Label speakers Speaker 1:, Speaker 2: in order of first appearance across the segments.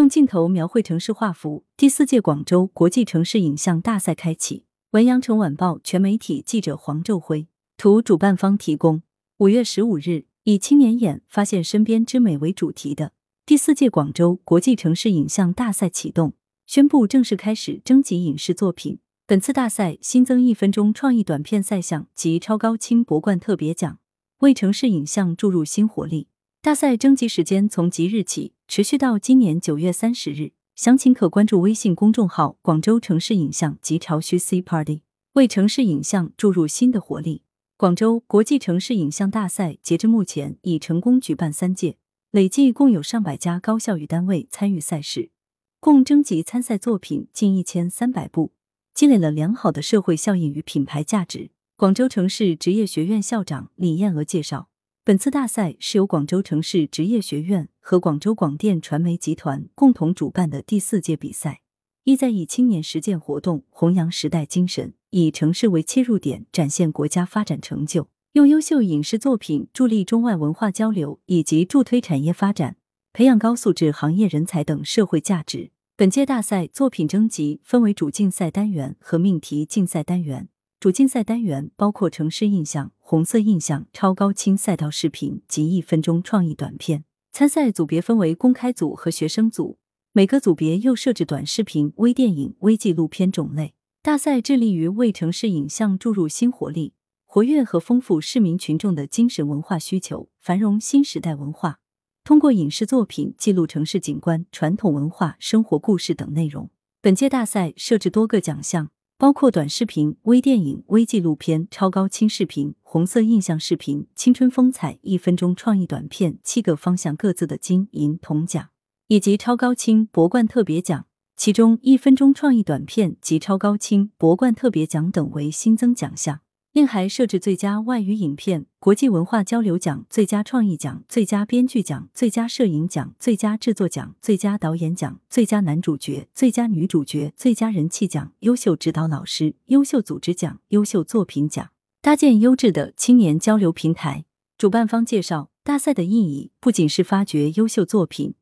Speaker 1: 用镜头描绘城市画幅，第四届广州国际城市影像大赛开启。文阳城晚报全媒体记者黄昼辉，图主办方提供。五月十五日，以“青年眼发现身边之美”为主题的第四届广州国际城市影像大赛启动，宣布正式开始征集影视作品。本次大赛新增一分钟创意短片赛项及超高清博冠特别奖，为城市影像注入新活力。大赛征集时间从即日起持续到今年九月三十日。详情可关注微信公众号“广州城市影像及潮墟 C Party”，为城市影像注入新的活力。广州国际城市影像大赛截至目前已成功举办三届，累计共有上百家高校与单位参与赛事，共征集参赛作品近一千三百部，积累了良好的社会效应与品牌价值。广州城市职业学院校长李艳娥介绍。本次大赛是由广州城市职业学院和广州广电传媒集团共同主办的第四届比赛，意在以青年实践活动弘扬时代精神，以城市为切入点展现国家发展成就，用优秀影视作品助力中外文化交流以及助推产业发展，培养高素质行业人才等社会价值。本届大赛作品征集分为主竞赛单元和命题竞赛单元。主竞赛单元包括城市印象、红色印象、超高清赛道视频及一分钟创意短片。参赛组别分为公开组和学生组，每个组别又设置短视频、微电影、微纪录片种类。大赛致力于为城市影像注入新活力，活跃和丰富市民群众的精神文化需求，繁荣新时代文化。通过影视作品记录城市景观、传统文化、生活故事等内容。本届大赛设置多个奖项。包括短视频、微电影、微纪录片、超高清视频、红色印象视频、青春风采、一分钟创意短片七个方向各自的金银铜奖，以及超高清博冠特别奖。其中，一分钟创意短片及超高清博冠特别奖等为新增奖项。另还设置最佳外语影片、国际文化交流奖、最佳创意奖、最佳编剧奖、最佳摄影奖、最佳制作奖、最佳导演奖、最佳男主角、最佳女主角、最佳人气奖、优秀指导老师、优秀组织奖、优秀作品奖，搭建优质的青年交流平台。主办方介绍，大赛的意义不仅是发掘优秀作品，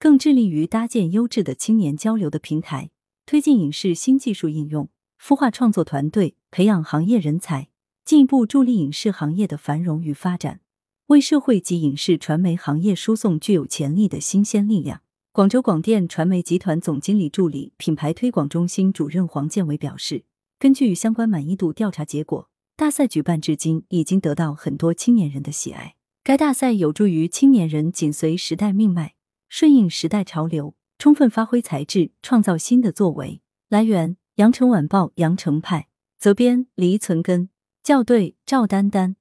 Speaker 1: 更致力于搭建优质的青年交流的平台，推进影视新技术应用，孵化创作团队，培养行业人才。进一步助力影视行业的繁荣与发展，为社会及影视传媒行业输送具有潜力的新鲜力量。广州广电传媒集团总经理助理、品牌推广中心主任黄建伟表示，根据相关满意度调查结果，大赛举办至今已经得到很多青年人的喜爱。该大赛有助于青年人紧随时代命脉，顺应时代潮流，充分发挥才智，创造新的作为。来源：羊城晚报羊城派，责编：黎存根。校对：赵丹丹。